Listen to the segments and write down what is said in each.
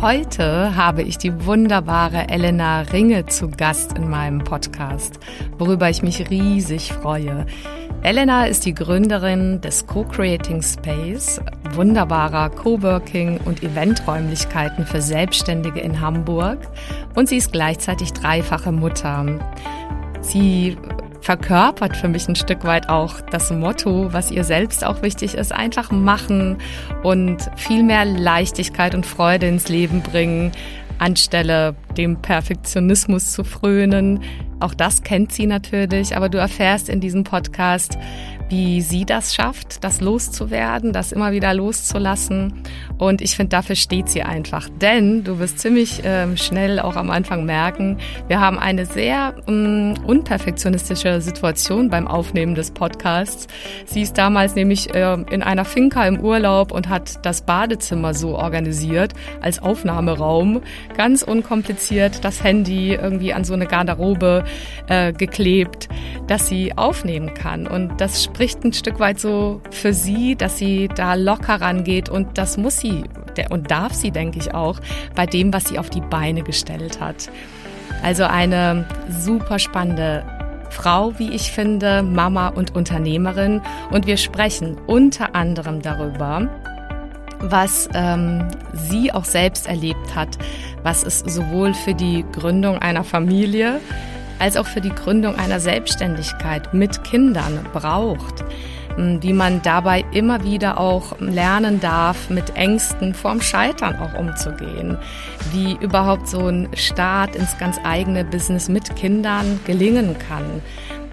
Heute habe ich die wunderbare Elena Ringe zu Gast in meinem Podcast, worüber ich mich riesig freue. Elena ist die Gründerin des Co-Creating Space, wunderbarer Coworking und Eventräumlichkeiten für Selbstständige in Hamburg und sie ist gleichzeitig dreifache Mutter. Sie verkörpert für mich ein Stück weit auch das Motto, was ihr selbst auch wichtig ist, einfach machen und viel mehr Leichtigkeit und Freude ins Leben bringen, anstelle dem Perfektionismus zu frönen. Auch das kennt sie natürlich, aber du erfährst in diesem Podcast, wie sie das schafft, das loszuwerden, das immer wieder loszulassen. Und ich finde, dafür steht sie einfach. Denn du wirst ziemlich ähm, schnell auch am Anfang merken, wir haben eine sehr ähm, unperfektionistische Situation beim Aufnehmen des Podcasts. Sie ist damals nämlich äh, in einer Finca im Urlaub und hat das Badezimmer so organisiert als Aufnahmeraum. Ganz unkompliziert das Handy irgendwie an so eine Garderobe äh, geklebt, dass sie aufnehmen kann. Und das ein Stück weit so für sie, dass sie da locker rangeht und das muss sie und darf sie, denke ich auch, bei dem, was sie auf die Beine gestellt hat. Also eine super spannende Frau, wie ich finde, Mama und Unternehmerin. Und wir sprechen unter anderem darüber, was ähm, sie auch selbst erlebt hat, was es sowohl für die Gründung einer Familie als auch für die Gründung einer Selbstständigkeit mit Kindern braucht wie man dabei immer wieder auch lernen darf, mit Ängsten vorm Scheitern auch umzugehen, wie überhaupt so ein Start ins ganz eigene Business mit Kindern gelingen kann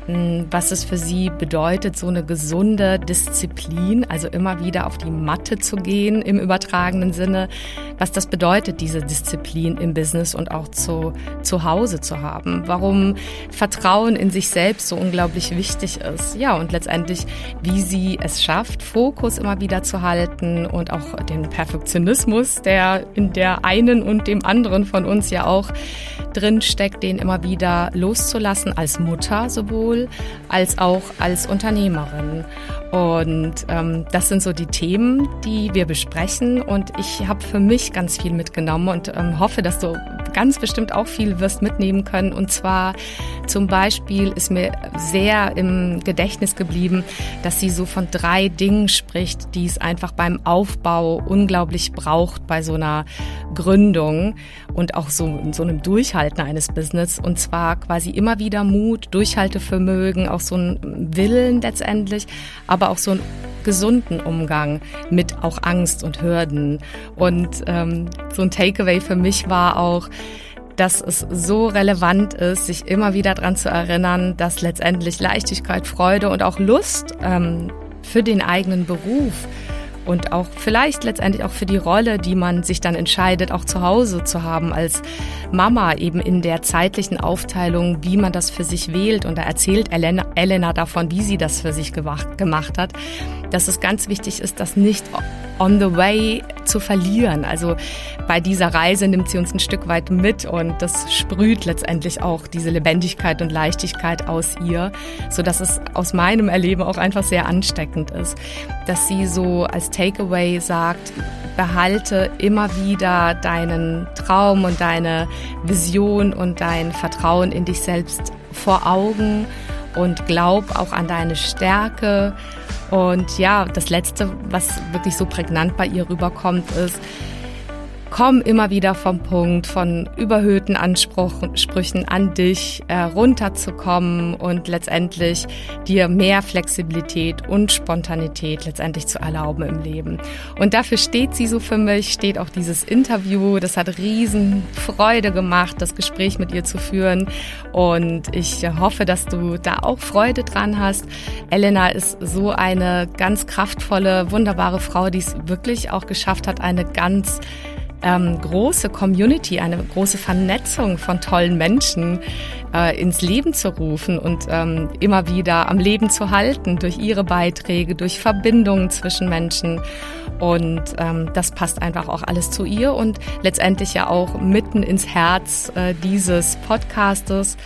was es für sie bedeutet, so eine gesunde Disziplin, also immer wieder auf die Matte zu gehen im übertragenen Sinne, was das bedeutet, diese Disziplin im Business und auch zu, zu Hause zu haben, warum Vertrauen in sich selbst so unglaublich wichtig ist, ja, und letztendlich, wie sie es schafft, Fokus immer wieder zu halten und auch den Perfektionismus, der in der einen und dem anderen von uns ja auch drin steckt, den immer wieder loszulassen als Mutter sowohl sowohl als auch als Unternehmerin. Und ähm, das sind so die Themen, die wir besprechen. Und ich habe für mich ganz viel mitgenommen und ähm, hoffe, dass du ganz bestimmt auch viel wirst mitnehmen können. Und zwar zum Beispiel ist mir sehr im Gedächtnis geblieben, dass sie so von drei Dingen spricht, die es einfach beim Aufbau unglaublich braucht bei so einer Gründung und auch so, so einem Durchhalten eines Business. Und zwar quasi immer wieder Mut, Durchhaltevermögen, auch so ein Willen letztendlich, aber auch so einen gesunden Umgang mit auch Angst und Hürden. Und ähm, so ein Takeaway für mich war auch, dass es so relevant ist, sich immer wieder daran zu erinnern, dass letztendlich Leichtigkeit, Freude und auch Lust ähm, für den eigenen Beruf und auch vielleicht letztendlich auch für die Rolle, die man sich dann entscheidet, auch zu Hause zu haben als Mama eben in der zeitlichen Aufteilung, wie man das für sich wählt. Und da erzählt Elena, Elena davon, wie sie das für sich gemacht, hat, dass es ganz wichtig ist, das nicht on the way zu verlieren. Also bei dieser Reise nimmt sie uns ein Stück weit mit und das sprüht letztendlich auch diese Lebendigkeit und Leichtigkeit aus ihr, so dass es aus meinem Erleben auch einfach sehr ansteckend ist, dass sie so als Takeaway sagt, behalte immer wieder deinen Traum und deine Vision und dein Vertrauen in dich selbst vor Augen und glaub auch an deine Stärke. Und ja, das Letzte, was wirklich so prägnant bei ihr rüberkommt, ist, komm immer wieder vom Punkt von überhöhten Ansprüchen an dich äh, runterzukommen und letztendlich dir mehr Flexibilität und Spontanität letztendlich zu erlauben im Leben. Und dafür steht sie so für mich, steht auch dieses Interview. Das hat riesen Freude gemacht, das Gespräch mit ihr zu führen. Und ich hoffe, dass du da auch Freude dran hast. Elena ist so eine ganz kraftvolle, wunderbare Frau, die es wirklich auch geschafft hat, eine ganz ähm, große Community, eine große Vernetzung von tollen Menschen äh, ins Leben zu rufen und ähm, immer wieder am Leben zu halten durch ihre Beiträge, durch Verbindungen zwischen Menschen. Und ähm, das passt einfach auch alles zu ihr und letztendlich ja auch mitten ins Herz äh, dieses Podcastes,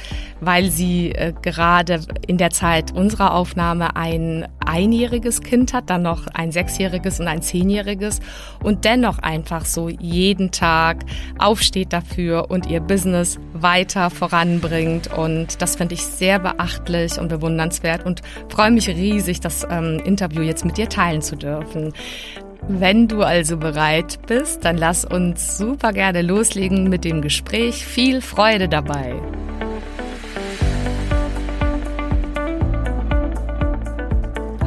weil sie äh, gerade in der Zeit unserer Aufnahme ein einjähriges Kind hat, dann noch ein sechsjähriges und ein zehnjähriges und dennoch einfach so jeden Tag aufsteht dafür und ihr Business weiter voranbringt. Und das finde ich sehr beachtlich und bewundernswert und freue mich riesig, das ähm, Interview jetzt mit dir teilen zu dürfen. Wenn du also bereit bist, dann lass uns super gerne loslegen mit dem Gespräch. Viel Freude dabei.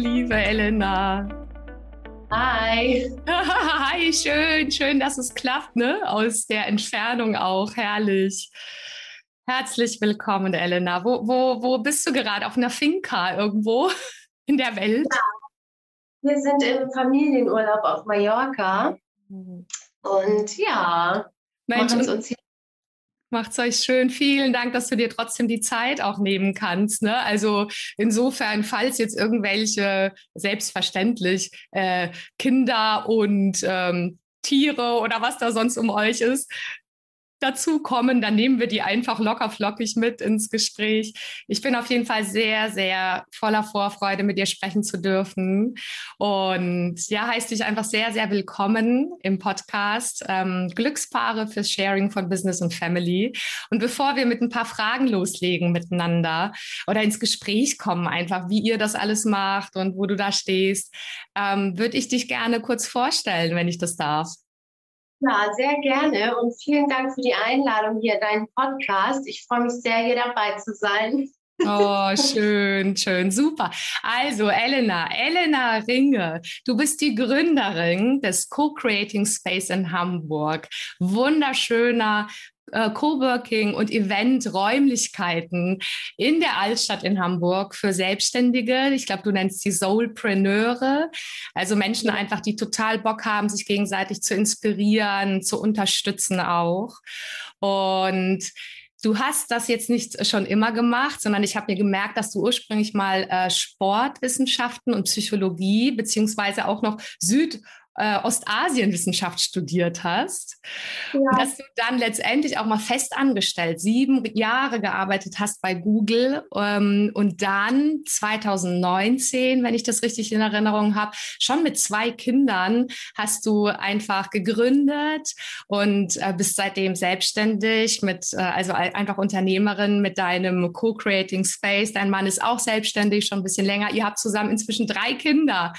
Liebe Elena. Hi. Hi, schön, schön, dass es klappt, ne? Aus der Entfernung auch, herrlich. Herzlich willkommen, Elena. Wo, wo, wo bist du gerade? Auf einer Finca irgendwo in der Welt? Ja. Wir sind im Familienurlaub auf Mallorca. Mhm. Und ja, Mensch, machen uns hier Macht's euch schön. Vielen Dank, dass du dir trotzdem die Zeit auch nehmen kannst. Ne? Also insofern, falls jetzt irgendwelche selbstverständlich äh, Kinder und ähm, Tiere oder was da sonst um euch ist, dazu kommen, dann nehmen wir die einfach locker flockig mit ins Gespräch. Ich bin auf jeden Fall sehr, sehr voller Vorfreude, mit dir sprechen zu dürfen. Und ja, heißt dich einfach sehr, sehr willkommen im Podcast ähm, Glückspaare fürs Sharing von Business und Family. Und bevor wir mit ein paar Fragen loslegen miteinander oder ins Gespräch kommen, einfach wie ihr das alles macht und wo du da stehst, ähm, würde ich dich gerne kurz vorstellen, wenn ich das darf. Ja, sehr gerne und vielen Dank für die Einladung hier in deinen Podcast. Ich freue mich sehr, hier dabei zu sein. Oh, schön, schön, super. Also, Elena, Elena Ringe, du bist die Gründerin des Co-Creating Space in Hamburg. Wunderschöner äh, Coworking und Event-Räumlichkeiten in der Altstadt in Hamburg für Selbstständige. Ich glaube, du nennst sie Soulpreneure, also Menschen einfach, die total Bock haben, sich gegenseitig zu inspirieren, zu unterstützen auch. Und Du hast das jetzt nicht schon immer gemacht, sondern ich habe mir gemerkt, dass du ursprünglich mal äh, Sportwissenschaften und Psychologie beziehungsweise auch noch Süd- äh, Ostasienwissenschaft studiert hast, ja. dass du dann letztendlich auch mal fest angestellt, sieben Jahre gearbeitet hast bei Google ähm, und dann 2019, wenn ich das richtig in Erinnerung habe, schon mit zwei Kindern hast du einfach gegründet und äh, bist seitdem selbstständig mit, äh, also einfach Unternehmerin mit deinem Co-Creating Space. Dein Mann ist auch selbstständig, schon ein bisschen länger. Ihr habt zusammen inzwischen drei Kinder.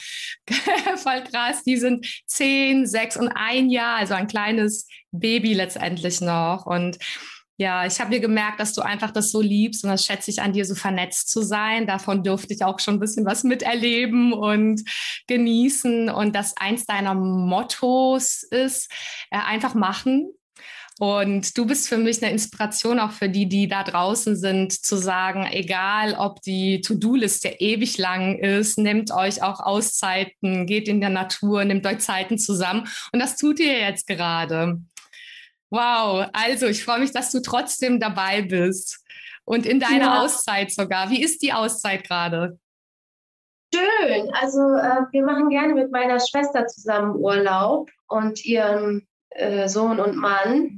Voll krass. Die sind zehn, sechs und ein Jahr, also ein kleines Baby letztendlich noch. Und ja, ich habe mir gemerkt, dass du einfach das so liebst und das schätze ich an dir, so vernetzt zu sein. Davon durfte ich auch schon ein bisschen was miterleben und genießen. Und dass eins deiner Mottos ist, äh, einfach machen. Und du bist für mich eine Inspiration auch für die, die da draußen sind, zu sagen, egal ob die To-Do-Liste ewig lang ist, nehmt euch auch Auszeiten, geht in der Natur, nehmt euch Zeiten zusammen. Und das tut ihr jetzt gerade. Wow, also ich freue mich, dass du trotzdem dabei bist und in deiner ja. Auszeit sogar. Wie ist die Auszeit gerade? Schön. Also äh, wir machen gerne mit meiner Schwester zusammen Urlaub und ihrem äh, Sohn und Mann.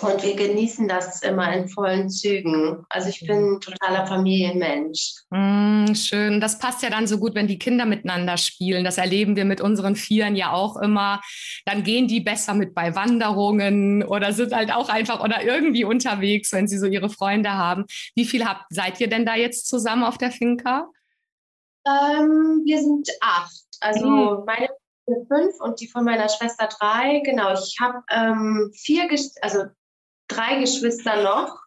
Und wir genießen das immer in vollen Zügen. Also ich bin ein totaler Familienmensch. Mm, schön. Das passt ja dann so gut, wenn die Kinder miteinander spielen. Das erleben wir mit unseren Vieren ja auch immer. Dann gehen die besser mit bei Wanderungen oder sind halt auch einfach oder irgendwie unterwegs, wenn sie so ihre Freunde haben. Wie viel habt, seid ihr denn da jetzt zusammen auf der Finca? Ähm, wir sind acht. Also mhm. meine fünf und die von meiner Schwester drei. Genau, ich habe ähm, vier, also drei Geschwister noch.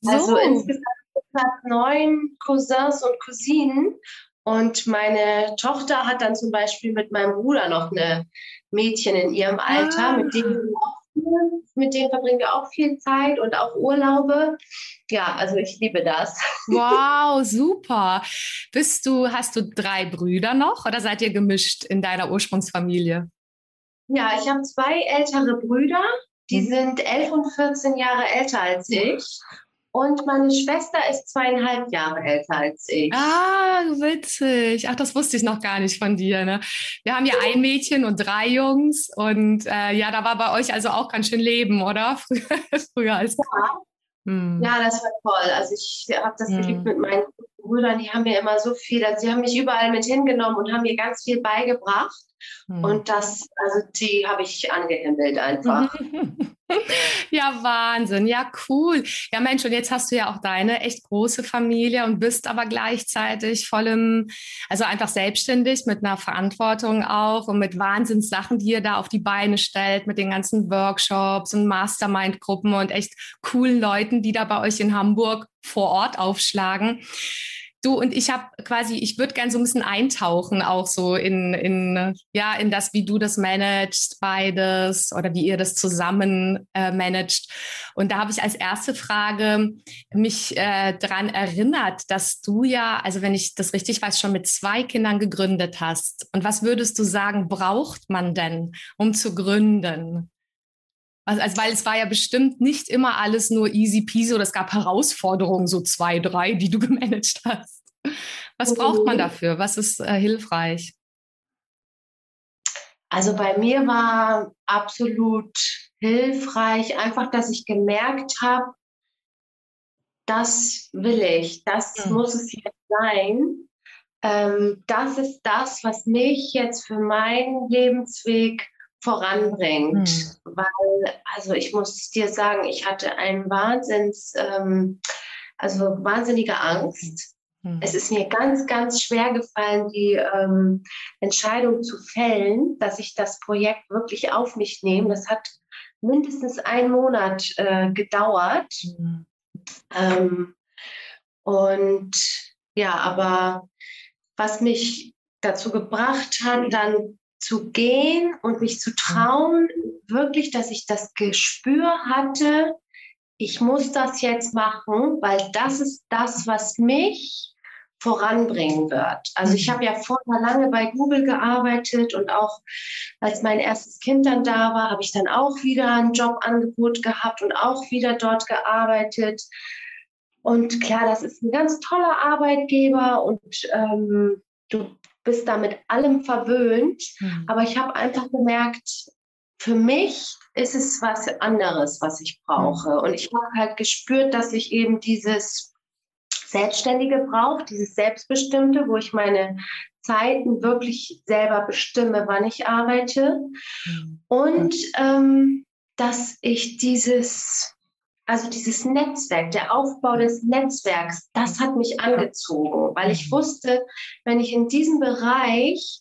So. Also insgesamt neun Cousins und Cousinen. Und meine Tochter hat dann zum Beispiel mit meinem Bruder noch eine Mädchen in ihrem Alter, ah. mit dem mit denen verbringen wir auch viel Zeit und auch Urlaube. Ja, also ich liebe das. Wow, super. Bist du, hast du drei Brüder noch oder seid ihr gemischt in deiner Ursprungsfamilie? Ja, ich habe zwei ältere Brüder, die mhm. sind elf und 14 Jahre älter als ich. Und meine Schwester ist zweieinhalb Jahre älter als ich. Ah, witzig. Ach, das wusste ich noch gar nicht von dir. Ne? Wir haben ja ein Mädchen und drei Jungs. Und äh, ja, da war bei euch also auch ganz schön Leben, oder? Früher als. Ja. Hm. ja, das war toll. Also ich habe das hm. geliebt mit meinen Brüdern. Die haben mir immer so viel, also sie haben mich überall mit hingenommen und haben mir ganz viel beigebracht. Hm. Und das, also die habe ich angehimmelt einfach. Ja, Wahnsinn. Ja, cool. Ja, Mensch, und jetzt hast du ja auch deine echt große Familie und bist aber gleichzeitig voll im, also einfach selbstständig mit einer Verantwortung auch und mit Wahnsinnssachen, die ihr da auf die Beine stellt, mit den ganzen Workshops und Mastermind-Gruppen und echt coolen Leuten, die da bei euch in Hamburg vor Ort aufschlagen. Du und ich habe quasi, ich würde gerne so ein bisschen eintauchen, auch so in, in, ja, in das, wie du das managst, beides oder wie ihr das zusammen äh, managt. Und da habe ich als erste Frage mich äh, daran erinnert, dass du ja, also wenn ich das richtig weiß, schon mit zwei Kindern gegründet hast. Und was würdest du sagen, braucht man denn, um zu gründen? Also, also, weil es war ja bestimmt nicht immer alles nur easy peasy oder es gab Herausforderungen, so zwei, drei, die du gemanagt hast. Was braucht man mhm. dafür? Was ist äh, hilfreich? Also bei mir war absolut hilfreich einfach, dass ich gemerkt habe, das will ich, das mhm. muss es jetzt sein. Ähm, das ist das, was mich jetzt für meinen Lebensweg voranbringt. Mhm. Weil, also ich muss dir sagen, ich hatte einen Wahnsinns, ähm, also wahnsinnige Angst. Mhm. Es ist mir ganz, ganz schwer gefallen, die ähm, Entscheidung zu fällen, dass ich das Projekt wirklich auf mich nehme. Das hat mindestens einen Monat äh, gedauert. Mhm. Ähm, und ja, aber was mich dazu gebracht hat, dann zu gehen und mich zu trauen, wirklich, dass ich das Gespür hatte, ich muss das jetzt machen, weil das ist das, was mich voranbringen wird. Also ich mhm. habe ja vorher lange bei Google gearbeitet und auch als mein erstes Kind dann da war, habe ich dann auch wieder ein Jobangebot gehabt und auch wieder dort gearbeitet. Und klar, das ist ein ganz toller Arbeitgeber und ähm, du bist da mit allem verwöhnt. Mhm. Aber ich habe einfach gemerkt, für mich ist es was anderes, was ich brauche. Mhm. Und ich habe halt gespürt, dass ich eben dieses Selbstständige brauche, dieses Selbstbestimmte, wo ich meine Zeiten wirklich selber bestimme, wann ich arbeite. Mhm. Und ähm, dass ich dieses also dieses Netzwerk, der Aufbau des Netzwerks, das hat mich angezogen, weil ich mhm. wusste, wenn ich in diesem Bereich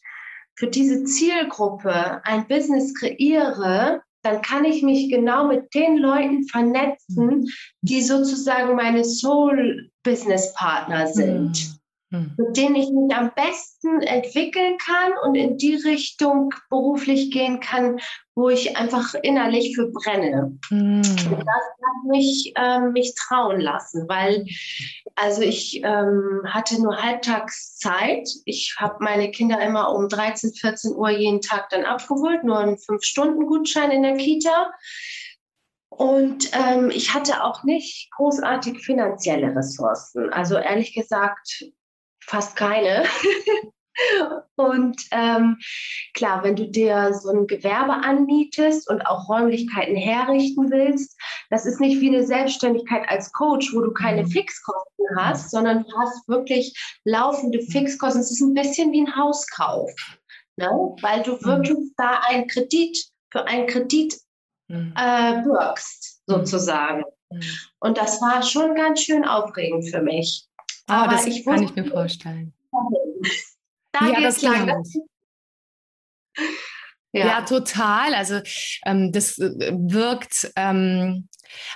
für diese Zielgruppe ein Business kreiere, dann kann ich mich genau mit den Leuten vernetzen, mhm. die sozusagen meine Soul-Business-Partner sind. Mhm. mit denen ich mich am besten entwickeln kann und in die Richtung beruflich gehen kann, wo ich einfach innerlich für brenne. Und das hat mich, ähm, mich trauen lassen, weil also ich ähm, hatte nur Halbtagszeit. Ich habe meine Kinder immer um 13, 14 Uhr jeden Tag dann abgeholt, nur einen Fünf-Stunden-Gutschein in der Kita. Und ähm, ich hatte auch nicht großartig finanzielle Ressourcen. Also ehrlich gesagt, fast keine. Und ähm, klar, wenn du dir so ein Gewerbe anmietest und auch Räumlichkeiten herrichten willst, das ist nicht wie eine Selbstständigkeit als Coach, wo du keine mhm. Fixkosten hast, sondern du hast wirklich laufende Fixkosten. Es ist ein bisschen wie ein Hauskauf, ne? weil du mhm. wirklich da einen Kredit für einen Kredit mhm. äh, bürgst, sozusagen. Und das war schon ganz schön aufregend für mich. Oh, Aber das ich kann ich mir vorstellen. Da ja, das lang. Ja. ja. total. Also ähm, das äh, wirkt ähm,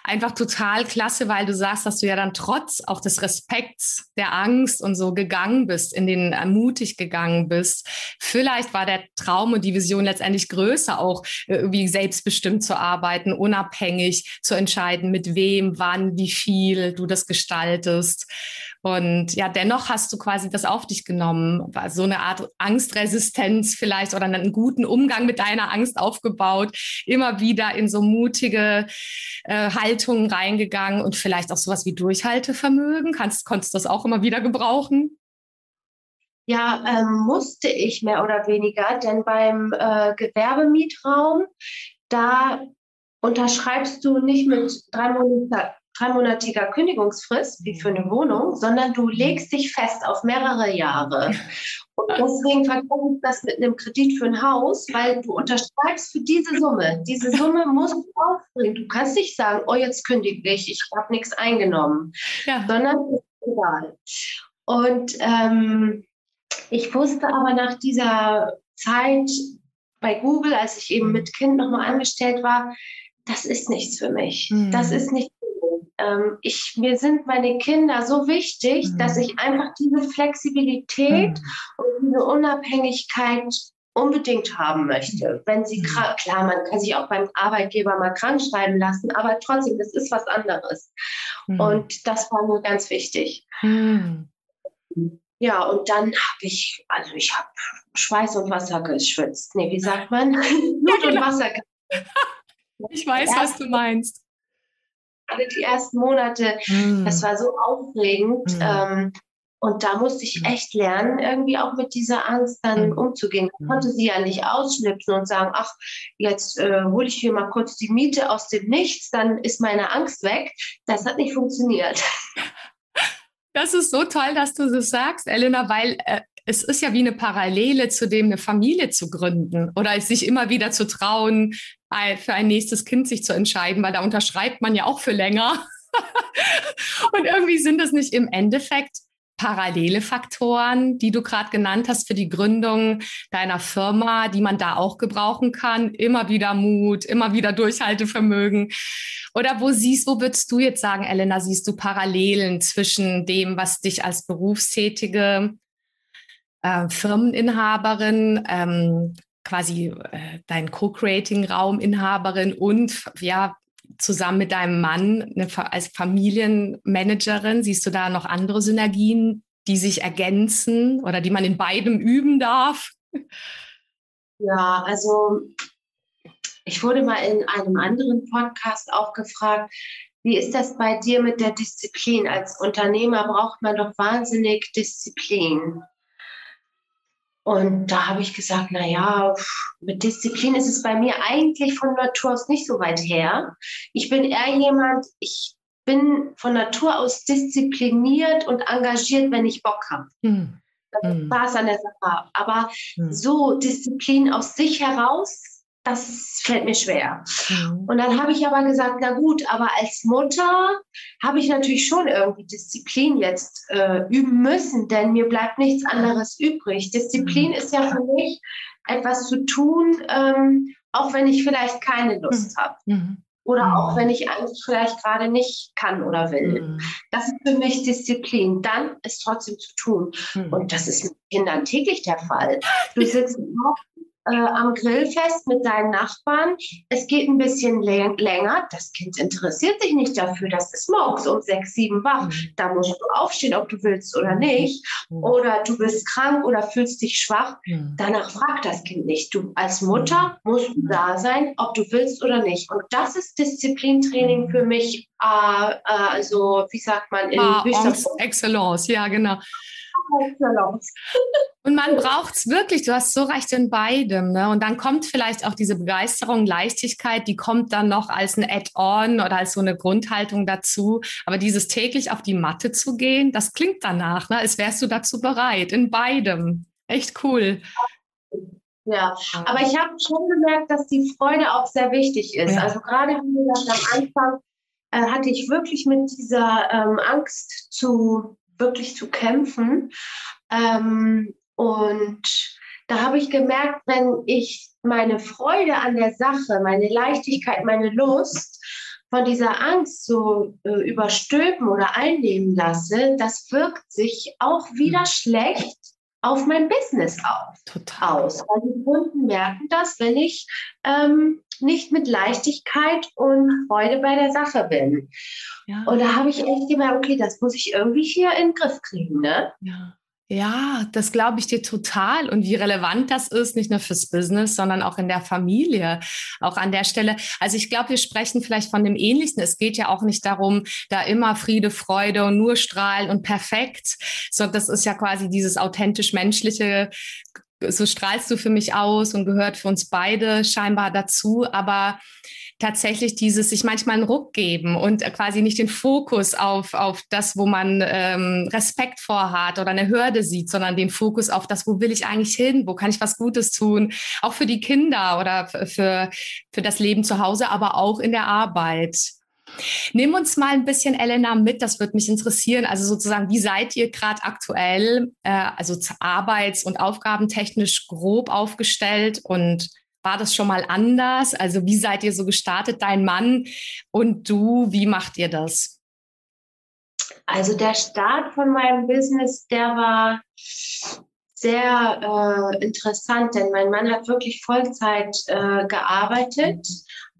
einfach total klasse, weil du sagst, dass du ja dann trotz auch des Respekts, der Angst und so gegangen bist, in den ermutigt gegangen bist. Vielleicht war der Traum und die Vision letztendlich größer, auch äh, irgendwie selbstbestimmt zu arbeiten, unabhängig zu entscheiden, mit wem, wann, wie viel du das gestaltest. Und ja, dennoch hast du quasi das auf dich genommen, so eine Art Angstresistenz vielleicht oder einen guten Umgang mit deiner Angst aufgebaut, immer wieder in so mutige äh, Haltungen reingegangen und vielleicht auch sowas wie Durchhaltevermögen. Kannst, konntest du das auch immer wieder gebrauchen? Ja, ähm, musste ich mehr oder weniger, denn beim äh, Gewerbemietraum, da unterschreibst du nicht mit drei Monaten dreimonatiger Kündigungsfrist wie für eine Wohnung, sondern du legst dich fest auf mehrere Jahre. Und deswegen verkaufe ich das mit einem Kredit für ein Haus, weil du unterschreibst für diese Summe. Diese Summe musst du aufbringen. Du kannst nicht sagen, oh, jetzt kündige ich, ich habe nichts eingenommen, ja. sondern ist egal. Und ähm, ich wusste aber nach dieser Zeit bei Google, als ich eben mit Kind nochmal angestellt war, das ist nichts für mich. Mhm. Das ist nicht ähm, ich, mir sind meine Kinder so wichtig, mhm. dass ich einfach diese Flexibilität mhm. und diese Unabhängigkeit unbedingt haben möchte. Wenn sie mhm. klar, man kann sich auch beim Arbeitgeber mal krank schreiben lassen, aber trotzdem, das ist was anderes. Mhm. Und das war mir ganz wichtig. Mhm. Ja, und dann habe ich, also ich habe Schweiß und Wasser geschwitzt. Nee, wie sagt man? Blut und Wasser. Ich weiß, was du meinst gerade die ersten Monate, mm. das war so aufregend. Mm. Ähm, und da musste ich mm. echt lernen, irgendwie auch mit dieser Angst dann mm. umzugehen. Ich konnte sie ja nicht ausschnipsen und sagen, ach, jetzt äh, hole ich hier mal kurz die Miete aus dem Nichts, dann ist meine Angst weg. Das hat nicht funktioniert. Das ist so toll, dass du das sagst, Elena, weil äh, es ist ja wie eine Parallele zu dem, eine Familie zu gründen oder sich immer wieder zu trauen, für ein nächstes Kind sich zu entscheiden, weil da unterschreibt man ja auch für länger. Und irgendwie sind es nicht im Endeffekt parallele Faktoren, die du gerade genannt hast für die Gründung deiner Firma, die man da auch gebrauchen kann. Immer wieder Mut, immer wieder Durchhaltevermögen. Oder wo siehst, wo würdest du jetzt sagen, Elena, siehst du Parallelen zwischen dem, was dich als berufstätige äh, Firmeninhaberin, ähm, quasi äh, dein Co-Creating-Rauminhaberin und ja, zusammen mit deinem Mann eine, als Familienmanagerin, siehst du da noch andere Synergien, die sich ergänzen oder die man in beidem üben darf? Ja, also ich wurde mal in einem anderen Podcast auch gefragt, wie ist das bei dir mit der Disziplin? Als Unternehmer braucht man doch wahnsinnig Disziplin. Und da habe ich gesagt, na ja, mit Disziplin ist es bei mir eigentlich von Natur aus nicht so weit her. Ich bin eher jemand, ich bin von Natur aus diszipliniert und engagiert, wenn ich Bock habe. Hm. Das hm. war es an der Sache. Aber hm. so Disziplin aus sich heraus das fällt mir schwer. Mhm. Und dann habe ich aber gesagt, na gut, aber als Mutter habe ich natürlich schon irgendwie Disziplin jetzt äh, üben müssen, denn mir bleibt nichts anderes übrig. Disziplin mhm. ist ja für mich etwas zu tun, ähm, auch wenn ich vielleicht keine Lust mhm. habe. Mhm. Oder auch wenn ich eigentlich vielleicht gerade nicht kann oder will. Das ist für mich Disziplin. Dann ist trotzdem zu tun. Und das ist mit Kindern täglich der Fall. Du sitzt äh, am Grillfest mit deinen Nachbarn. Es geht ein bisschen länger. Das Kind interessiert sich nicht dafür. Das ist morgens um sechs, sieben wach. Mhm. Da musst du aufstehen, ob du willst oder nicht. Mhm. Oder du bist krank oder fühlst dich schwach. Mhm. Danach fragt das Kind nicht. Du als Mutter musst du da sein, ob du willst oder nicht. Und das ist Disziplintraining für mich. Äh, äh, also, wie sagt man, in ah, Excellence, ja, genau. Und man braucht es wirklich, du hast so recht in beidem. Ne? Und dann kommt vielleicht auch diese Begeisterung, Leichtigkeit, die kommt dann noch als ein Add-on oder als so eine Grundhaltung dazu. Aber dieses täglich auf die Matte zu gehen, das klingt danach, ne? als wärst du dazu bereit, in beidem. Echt cool. Ja, aber ich habe schon gemerkt, dass die Freude auch sehr wichtig ist. Ja. Also gerade gesagt, am Anfang äh, hatte ich wirklich mit dieser ähm, Angst zu wirklich zu kämpfen. Ähm, und da habe ich gemerkt, wenn ich meine Freude an der Sache, meine Leichtigkeit, meine Lust von dieser Angst so äh, überstülpen oder einnehmen lasse, das wirkt sich auch wieder mhm. schlecht auf mein Business auf, Total. aus. Weil die Kunden merken das, wenn ich ähm, nicht mit Leichtigkeit und Freude bei der Sache bin. Ja. Und da habe ich echt gemerkt, okay, das muss ich irgendwie hier in den Griff kriegen. Ne? Ja. Ja, das glaube ich dir total. Und wie relevant das ist, nicht nur fürs Business, sondern auch in der Familie. Auch an der Stelle. Also ich glaube, wir sprechen vielleicht von dem Ähnlichsten. Es geht ja auch nicht darum, da immer Friede, Freude und nur strahlen und perfekt, sondern das ist ja quasi dieses authentisch menschliche so strahlst du für mich aus und gehört für uns beide scheinbar dazu. Aber tatsächlich dieses sich manchmal einen Ruck geben und quasi nicht den Fokus auf, auf das, wo man ähm, Respekt vorhat oder eine Hürde sieht, sondern den Fokus auf das, wo will ich eigentlich hin, wo kann ich was Gutes tun, auch für die Kinder oder für, für das Leben zu Hause, aber auch in der Arbeit. Nimm uns mal ein bisschen, Elena, mit, das würde mich interessieren. Also sozusagen, wie seid ihr gerade aktuell, äh, also arbeits- und aufgabentechnisch grob aufgestellt und war das schon mal anders? Also wie seid ihr so gestartet, dein Mann und du? Wie macht ihr das? Also der Start von meinem Business, der war sehr äh, interessant, denn mein Mann hat wirklich Vollzeit äh, gearbeitet.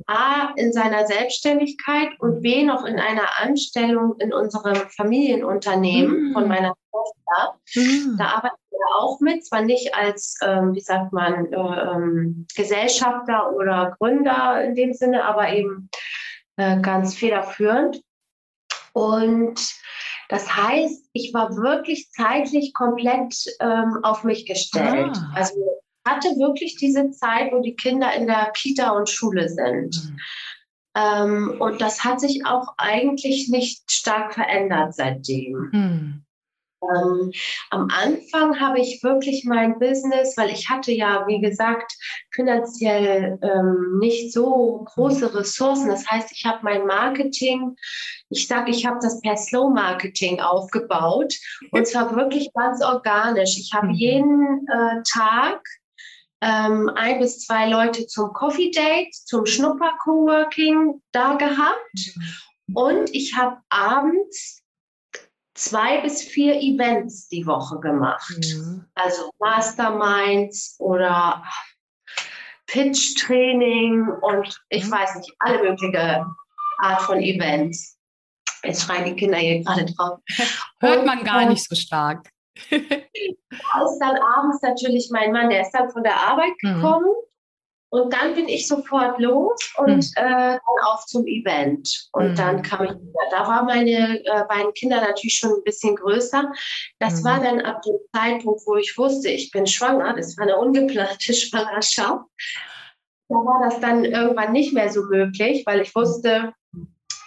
A, in seiner Selbstständigkeit und B, noch in einer Anstellung in unserem Familienunternehmen mm. von meiner Tochter. Mm. Da arbeitet er auch mit, zwar nicht als, ähm, wie sagt man, äh, ähm, Gesellschafter oder Gründer in dem Sinne, aber eben äh, ganz federführend. Und das heißt, ich war wirklich zeitlich komplett ähm, auf mich gestellt. Ah. Also hatte wirklich diese Zeit, wo die Kinder in der Kita und Schule sind. Mhm. Ähm, und das hat sich auch eigentlich nicht stark verändert seitdem. Mhm. Ähm, am Anfang habe ich wirklich mein Business, weil ich hatte ja, wie gesagt, finanziell ähm, nicht so große Ressourcen. Das heißt, ich habe mein Marketing, ich sage, ich habe das per Slow Marketing aufgebaut und zwar wirklich ganz organisch. Ich habe mhm. jeden äh, Tag ähm, ein bis zwei Leute zum Coffee Date, zum Schnupper Coworking da gehabt. Mhm. Und ich habe abends zwei bis vier Events die Woche gemacht. Mhm. Also Masterminds oder Pitch-Training und ich weiß nicht, alle mögliche Art von Events. Jetzt schreien die Kinder hier gerade drauf. Hört man gar nicht so stark da ist dann abends natürlich mein Mann, der ist dann von der Arbeit mhm. gekommen. Mhm. Und dann bin ich sofort los und mhm. äh, dann auf zum Event. Und mhm. dann kam ich wieder. Da waren meine äh, beiden Kinder natürlich schon ein bisschen größer. Das war mhm. dann ab dem Zeitpunkt, wo ich wusste, ich bin schwanger. Das war eine ungeplante Schwangerschaft. Da war das dann irgendwann nicht mehr so möglich, weil ich wusste,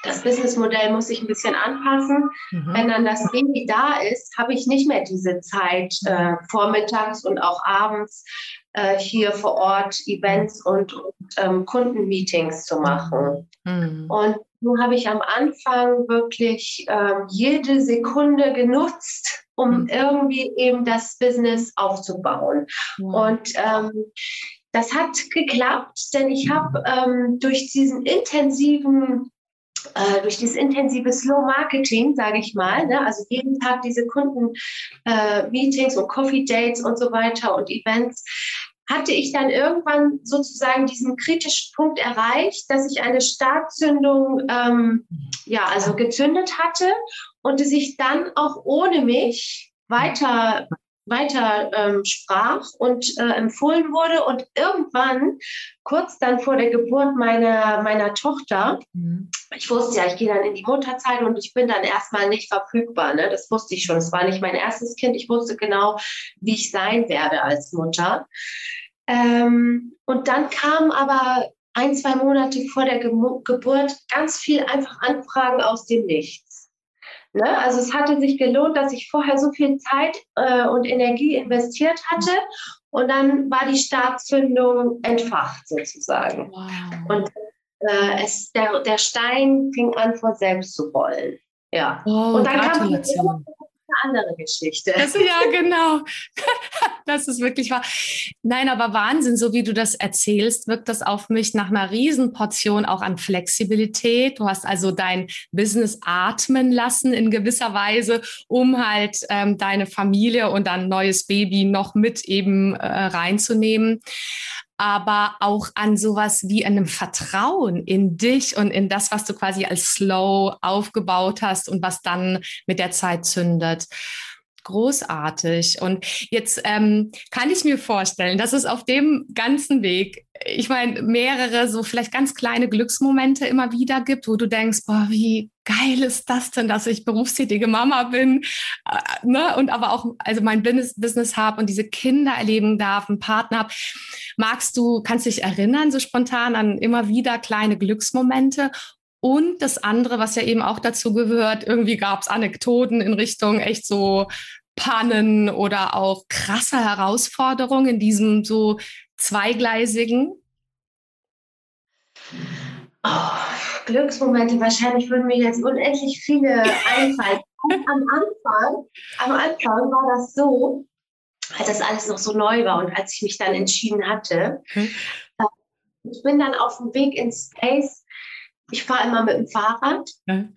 das Businessmodell muss sich ein bisschen anpassen. Mhm. Wenn dann das Baby da ist, habe ich nicht mehr diese Zeit äh, vormittags und auch abends äh, hier vor Ort Events und, und ähm, Kundenmeetings zu machen. Mhm. Und nun habe ich am Anfang wirklich ähm, jede Sekunde genutzt, um mhm. irgendwie eben das Business aufzubauen. Mhm. Und ähm, das hat geklappt, denn ich habe ähm, durch diesen intensiven äh, durch dieses intensive Slow Marketing, sage ich mal, ne, also jeden Tag diese Kunden-Meetings äh, und Coffee Dates und so weiter und Events, hatte ich dann irgendwann sozusagen diesen kritischen Punkt erreicht, dass ich eine Startzündung ähm, ja also gezündet hatte und sich dann auch ohne mich weiter weiter ähm, sprach und äh, empfohlen wurde. Und irgendwann, kurz dann vor der Geburt meiner, meiner Tochter, mhm. ich wusste ja, ich gehe dann in die Mutterzeit und ich bin dann erstmal nicht verfügbar. Ne? Das wusste ich schon. Es war nicht mein erstes Kind. Ich wusste genau, wie ich sein werde als Mutter. Ähm, und dann kam aber ein, zwei Monate vor der Ge Geburt ganz viel einfach Anfragen aus dem Nichts. Ne? Also es hatte sich gelohnt, dass ich vorher so viel Zeit äh, und Energie investiert hatte und dann war die Startzündung entfacht sozusagen. Wow. Und äh, es, der, der Stein fing an, vor selbst zu rollen. Ja. Oh, und dann kam eine andere Geschichte. Das, ja, genau. Das ist wirklich wahr. Nein, aber Wahnsinn, so wie du das erzählst, wirkt das auf mich nach einer Riesenportion auch an Flexibilität. Du hast also dein Business atmen lassen in gewisser Weise, um halt ähm, deine Familie und dein neues Baby noch mit eben äh, reinzunehmen aber auch an sowas wie einem Vertrauen in dich und in das, was du quasi als Slow aufgebaut hast und was dann mit der Zeit zündet. Großartig. Und jetzt ähm, kann ich mir vorstellen, dass es auf dem ganzen Weg, ich meine, mehrere so vielleicht ganz kleine Glücksmomente immer wieder gibt, wo du denkst, boah, wie geil ist das denn, dass ich berufstätige Mama bin, äh, ne? und aber auch also mein Business, Business habe und diese Kinder erleben darf, einen Partner habe. Magst du, kannst dich erinnern, so spontan an immer wieder kleine Glücksmomente? Und das andere, was ja eben auch dazu gehört, irgendwie gab es Anekdoten in Richtung echt so Pannen oder auch krasse Herausforderungen in diesem so zweigleisigen? Oh, Glücksmomente, wahrscheinlich würden mir jetzt unendlich viele einfallen. am Anfang, am Anfang war das so, als das alles noch so neu war und als ich mich dann entschieden hatte. Hm. Ich bin dann auf dem Weg ins Space. Ich fahre immer mit dem Fahrrad. Hm.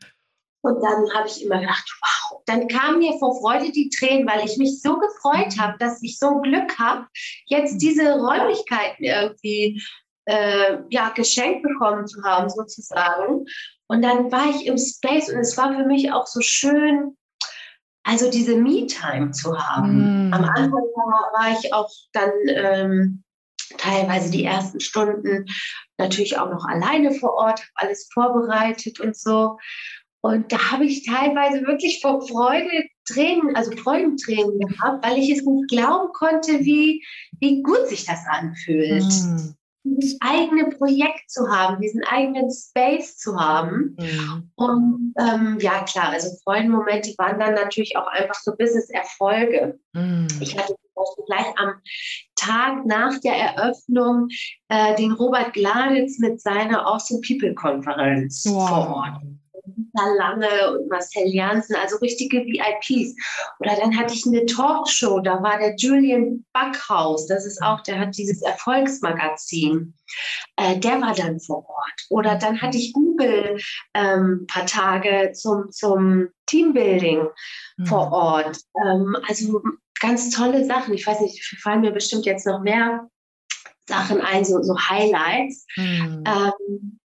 Und dann habe ich immer gedacht, wow, dann kamen mir vor Freude die Tränen, weil ich mich so gefreut habe, dass ich so Glück habe, jetzt diese Räumlichkeiten irgendwie äh, ja, geschenkt bekommen zu haben, sozusagen. Und dann war ich im Space und es war für mich auch so schön, also diese Me-Time zu haben. Mm. Am Anfang war, war, ich auch dann ähm, teilweise die ersten Stunden natürlich auch noch alleine vor Ort, habe alles vorbereitet und so. Und da habe ich teilweise wirklich vor Freude Tränen, also Freudentränen gehabt, weil ich es nicht glauben konnte, wie, wie gut sich das anfühlt. Mm dieses eigene Projekt zu haben, diesen eigenen Space zu haben. Mhm. Und ähm, ja, klar, also Freudenmomente waren dann natürlich auch einfach so Business-Erfolge. Mhm. Ich hatte gleich am Tag nach der Eröffnung äh, den Robert Gladitz mit seiner Awesome People-Konferenz wow. vor Ort. Lange und Marcel Janssen, also richtige VIPs. Oder dann hatte ich eine Talkshow, da war der Julian Backhaus, das ist auch, der hat dieses Erfolgsmagazin. Äh, der war dann vor Ort. Oder dann hatte ich Google ähm, ein paar Tage zum, zum Teambuilding mhm. vor Ort. Ähm, also ganz tolle Sachen. Ich weiß nicht, fallen mir bestimmt jetzt noch mehr Sachen ein, so, so Highlights. Mhm. Ähm,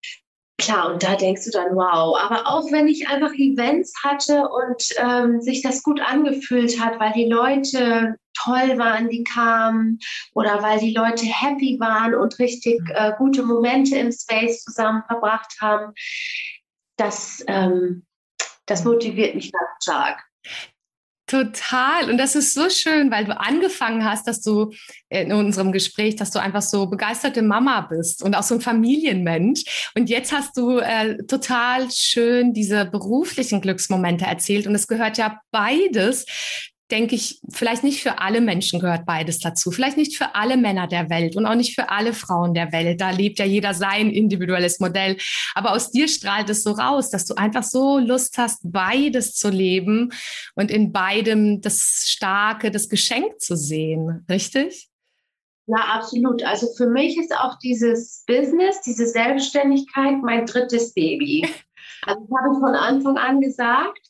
Klar, und da denkst du dann, wow. Aber auch wenn ich einfach Events hatte und ähm, sich das gut angefühlt hat, weil die Leute toll waren, die kamen, oder weil die Leute happy waren und richtig mhm. äh, gute Momente im Space zusammen verbracht haben, das, ähm, das motiviert mich ganz stark. Total. Und das ist so schön, weil du angefangen hast, dass du in unserem Gespräch, dass du einfach so begeisterte Mama bist und auch so ein Familienmensch. Und jetzt hast du äh, total schön diese beruflichen Glücksmomente erzählt. Und es gehört ja beides denke ich, vielleicht nicht für alle Menschen gehört beides dazu. Vielleicht nicht für alle Männer der Welt und auch nicht für alle Frauen der Welt. Da lebt ja jeder sein individuelles Modell. Aber aus dir strahlt es so raus, dass du einfach so Lust hast, beides zu leben und in beidem das Starke, das Geschenk zu sehen. Richtig? Ja, absolut. Also für mich ist auch dieses Business, diese Selbstständigkeit mein drittes Baby. Also das habe ich von Anfang an gesagt.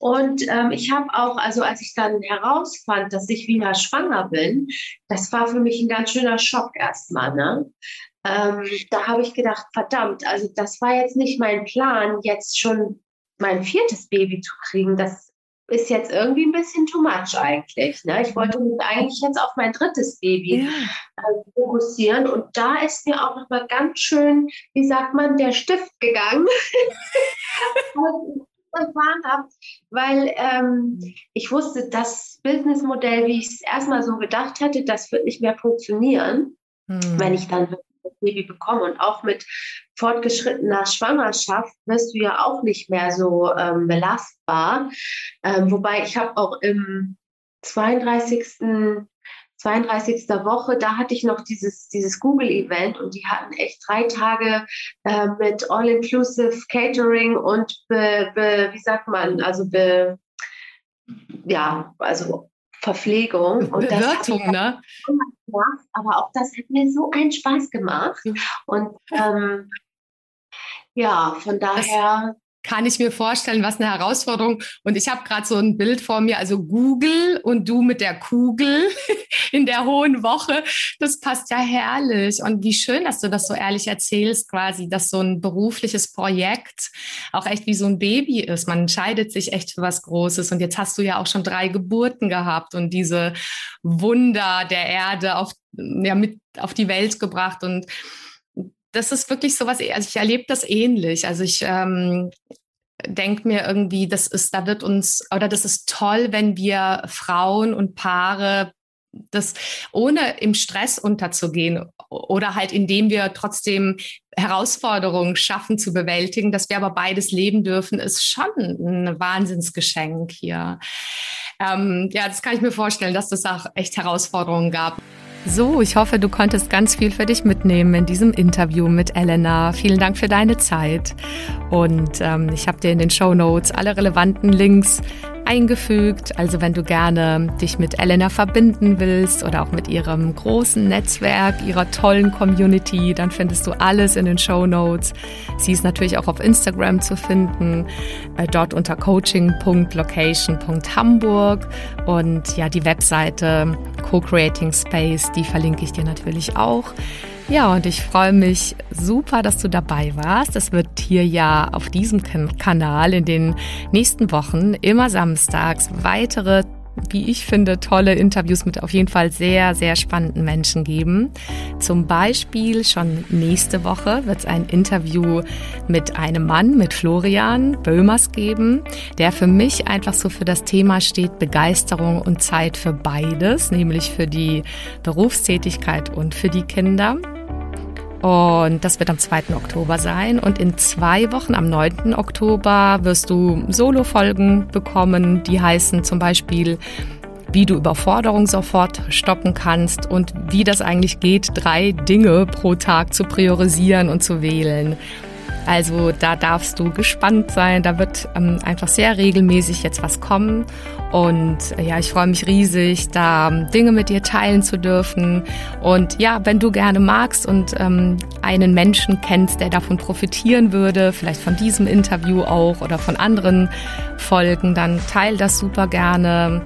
Und ähm, ich habe auch, also als ich dann herausfand, dass ich wieder schwanger bin, das war für mich ein ganz schöner Schock erstmal. Ne? Ähm, da habe ich gedacht, verdammt, also das war jetzt nicht mein Plan, jetzt schon mein viertes Baby zu kriegen. Das ist jetzt irgendwie ein bisschen too much eigentlich. Ne? Ich wollte mich eigentlich jetzt auf mein drittes Baby ja. äh, fokussieren und da ist mir auch nochmal ganz schön, wie sagt man, der Stift gegangen. erfahren habe, weil ähm, ich wusste, das Businessmodell, wie ich es erstmal so gedacht hatte, das wird nicht mehr funktionieren, hm. wenn ich dann das Baby bekomme. Und auch mit fortgeschrittener Schwangerschaft wirst du ja auch nicht mehr so ähm, belastbar. Ähm, wobei ich habe auch im 32. 32. Woche, da hatte ich noch dieses, dieses Google-Event und die hatten echt drei Tage äh, mit All-Inclusive Catering und, be, be, wie sagt man, also be, ja, also Verpflegung. Und Bewirtung, ne? Gemacht, aber auch das hat mir so einen Spaß gemacht. Und ähm, ja, von daher kann ich mir vorstellen, was eine Herausforderung. Und ich habe gerade so ein Bild vor mir, also Google und du mit der Kugel in der hohen Woche. Das passt ja herrlich. Und wie schön, dass du das so ehrlich erzählst, quasi, dass so ein berufliches Projekt auch echt wie so ein Baby ist. Man entscheidet sich echt für was Großes. Und jetzt hast du ja auch schon drei Geburten gehabt und diese Wunder der Erde auf, ja, mit auf die Welt gebracht. Und das ist wirklich so was, also ich erlebe das ähnlich. Also ich ähm, denke mir irgendwie, das ist, da wird uns, oder das ist toll, wenn wir Frauen und Paare das ohne im Stress unterzugehen oder halt indem wir trotzdem Herausforderungen schaffen zu bewältigen, dass wir aber beides leben dürfen, ist schon ein Wahnsinnsgeschenk hier. Ähm, ja, das kann ich mir vorstellen, dass das auch echt Herausforderungen gab. So, ich hoffe, du konntest ganz viel für dich mitnehmen in diesem Interview mit Elena. Vielen Dank für deine Zeit. Und ähm, ich habe dir in den Show Notes alle relevanten Links eingefügt. Also wenn du gerne dich mit Elena verbinden willst oder auch mit ihrem großen Netzwerk, ihrer tollen Community, dann findest du alles in den Show Notes. Sie ist natürlich auch auf Instagram zu finden, äh, dort unter coaching.location.hamburg und ja, die Webseite Co-Creating Space, die verlinke ich dir natürlich auch. Ja, und ich freue mich super, dass du dabei warst. Es wird hier ja auf diesem Kanal in den nächsten Wochen immer samstags weitere wie ich finde, tolle Interviews mit auf jeden Fall sehr, sehr spannenden Menschen geben. Zum Beispiel schon nächste Woche wird es ein Interview mit einem Mann, mit Florian Böhmers geben, der für mich einfach so für das Thema steht, Begeisterung und Zeit für beides, nämlich für die Berufstätigkeit und für die Kinder. Und das wird am 2. Oktober sein. Und in zwei Wochen, am 9. Oktober, wirst du Solo-Folgen bekommen, die heißen zum Beispiel, wie du Überforderung sofort stoppen kannst und wie das eigentlich geht, drei Dinge pro Tag zu priorisieren und zu wählen. Also da darfst du gespannt sein. Da wird ähm, einfach sehr regelmäßig jetzt was kommen. Und äh, ja, ich freue mich riesig, da ähm, Dinge mit dir teilen zu dürfen. Und ja, wenn du gerne magst und ähm, einen Menschen kennst, der davon profitieren würde, vielleicht von diesem Interview auch oder von anderen Folgen, dann teil das super gerne.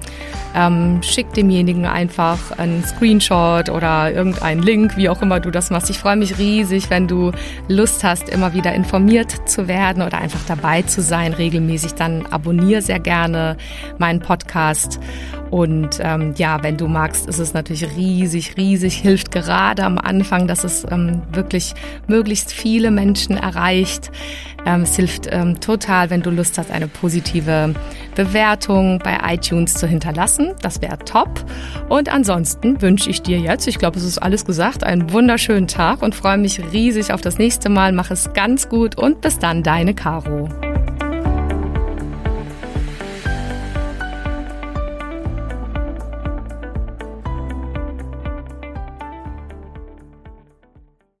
Ähm, schick demjenigen einfach einen Screenshot oder irgendeinen Link, wie auch immer du das machst. Ich freue mich riesig, wenn du Lust hast, immer wieder informiert zu werden oder einfach dabei zu sein, regelmäßig. Dann abonniere sehr gerne meinen Podcast. Und ähm, ja, wenn du magst, ist es natürlich riesig, riesig, hilft gerade am Anfang, dass es ähm, wirklich möglichst viele Menschen erreicht. Ähm, es hilft ähm, total, wenn du Lust hast, eine positive Bewertung bei iTunes zu hinterlassen. Das wäre top. Und ansonsten wünsche ich dir jetzt, ich glaube, es ist alles gesagt, einen wunderschönen Tag und freue mich riesig auf das nächste Mal. Mach es ganz gut und bis dann, deine Caro.